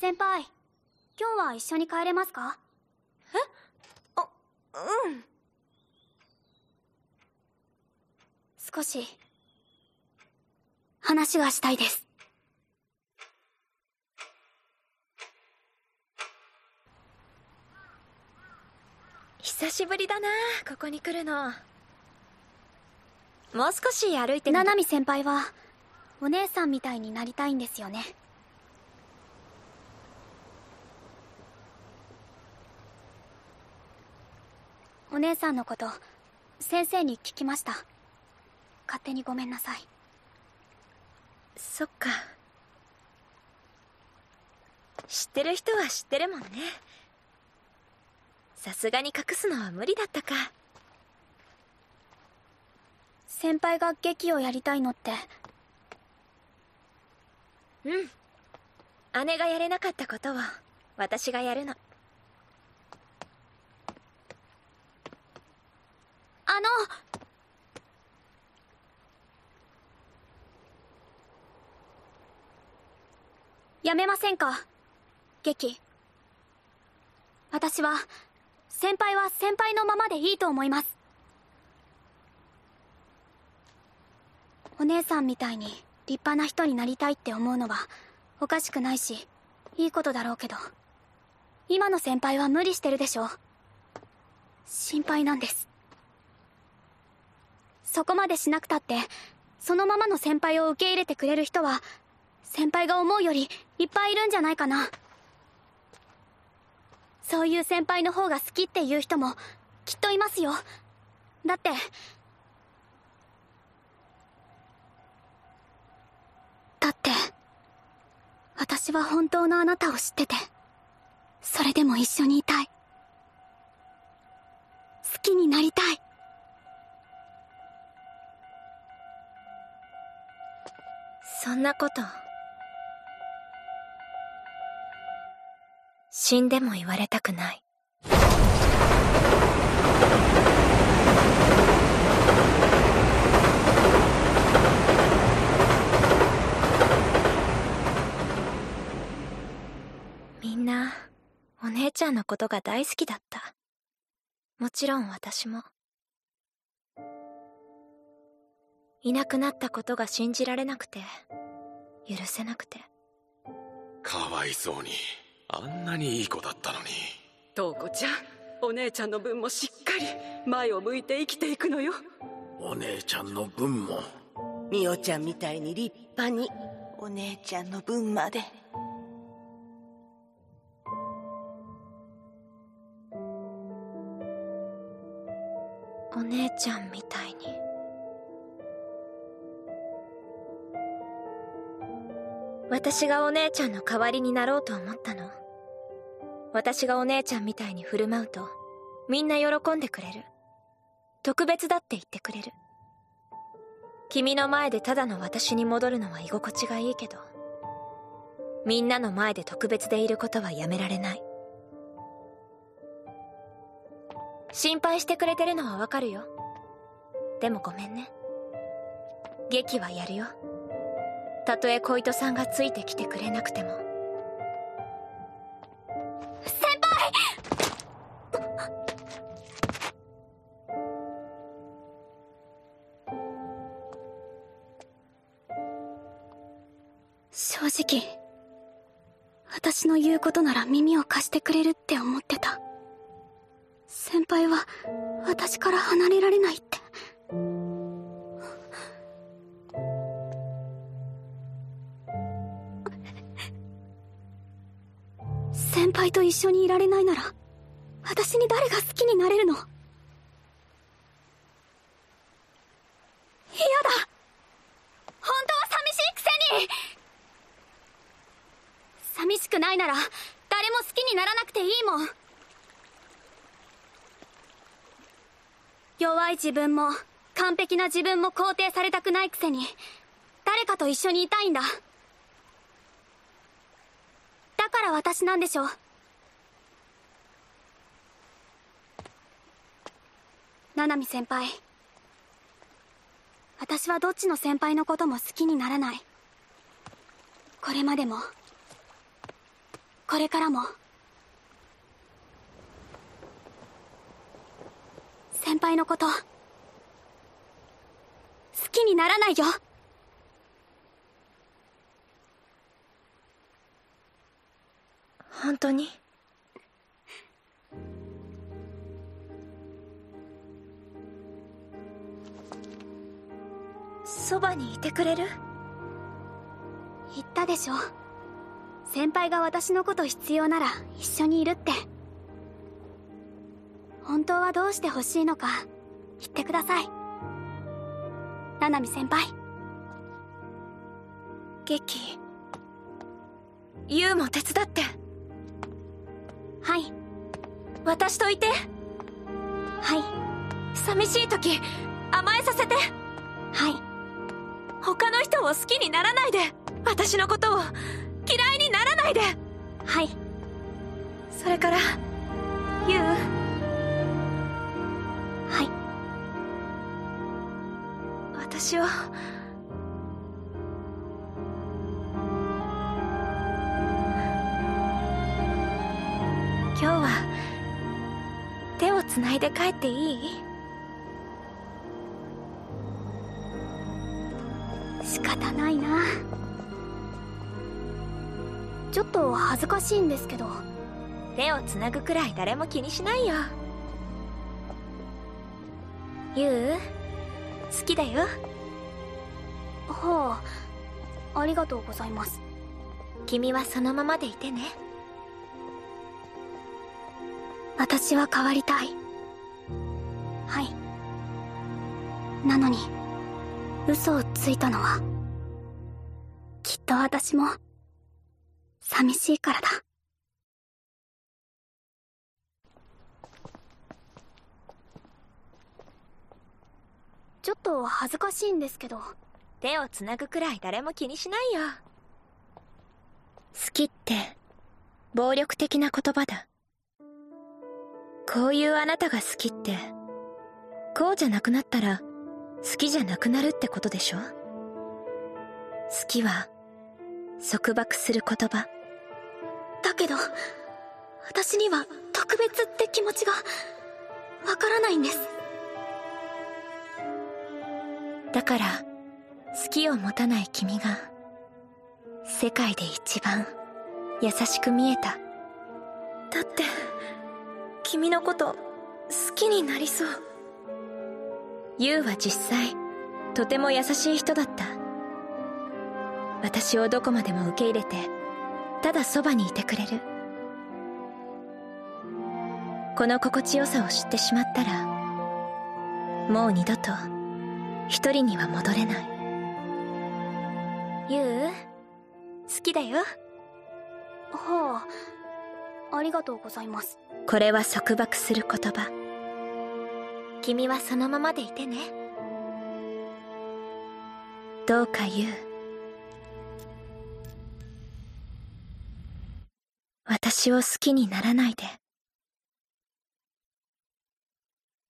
先輩今日は一緒に帰れますか？え？あうん。少し話がしたいです。久しぶりだなここに来るの。もう少し歩いてみ七海先輩はお姉さんみたいになりたいんですよね姉さんのこと先生に聞きました。勝手にごめんなさい。そっか。知ってる人は知ってるもんね。さすがに隠すのは無理だったか。先輩が劇をやりたいのって。うん。姉がやれなかったことを私がやるのやめませんか？劇私は先輩は先輩のままでいいと思います。お姉さんみたいに立派な人になりたいって思うのはおかしくないしいいことだろうけど今の先輩は無理してるでしょ心配なんです。そこまでしなくたってそのままの先輩を受け入れてくれる人は先輩が思うよりいっぱいいるんじゃないかな。そういう先輩の方が好きっていう人もきっといますよ。だって。だって。私は本当のあなたを知ってて。それでも一緒にいたい。好きになりたい。そんなこと。死んでも言われたくない。みんなお姉ちゃんのことが大好きだった。もちろん私も。いなくなったことが信じられなくて許せなくて。かわいそうに。あんなにいい子だったのに。瞳子ちゃんお姉ちゃんの分もしっかり前を向いて生きていくのよ。お姉ちゃんの分も。みおちゃんみたいに立派に。お姉ちゃんの分まで。お姉ちゃんみたいに。私がお姉ちゃんの代わりになろうと思ったの私がお姉ちゃんみたいに振る舞うとみんな喜んでくれる。特別だって言ってくれる。君の前でただの私に戻るのは居心地がいいけどみんなの前で特別でいることはやめられない。心配してくれてるのはわかるよ。でもごめんね。劇はやるよ。たとえ小糸さんがついてきてくれなくても。正直私の言うことなら耳を貸してくれるって思ってた。先輩は私から離れられないって。先輩と一緒にいられないなら私に誰が好きになれるの？嫌だ！本当は寂しいくせに！寂しくないなら誰も好きにならなくていいもん。弱い自分も完璧な自分も肯定されたくないくせに誰かと一緒にいたいんだ。だから私なんでしょ七海先輩。私はどっちの先輩のことも好きにならない。これまでも。これからも。先輩のこと好きにならないよ。本当に？そばにいてくれる？言ったでしょ先輩が私のこと必要なら一緒にいるって。本当はどうして欲しいのか言ってください。七海先輩。劇ユウも手伝って。はい。私といて。はい。寂しい時甘えさせて。はい。他の人を好きにならないで。私のことを嫌いにないで。はい。それからユウはい。私を。今日は手をつないで帰っていい？仕方ないな。ちょっと恥ずかしいんですけど。手をつなぐくらい誰も気にしないよ。ユウ？好きだよ。はあありがとうございます。君はそのままでいてね。私は変わりたい。はい。なのに嘘をついたのはきっと私も寂しいからだ。ちょっと恥ずかしいんですけど手をつなぐくらい誰も気にしないよ。好きって暴力的な言葉だ。こういうあなたが好きってこうじゃなくなったら好きじゃなくなるってことでしょ？好きは束縛する言葉。だけど私には特別って気持ちがわからないんです。だから好きを持たない君が世界で一番優しく見えた。だって君のこと好きになりそう。ユウは実際とても優しい人だった。私をどこまでも受け入れてただそばにいてくれる。この心地よさを知ってしまったらもう二度と一人には戻れない。ユウ好きだよ。はあありがとうございます。これは束縛する言葉。君はそのままでいてね。どうかユウ私を好きにならないで。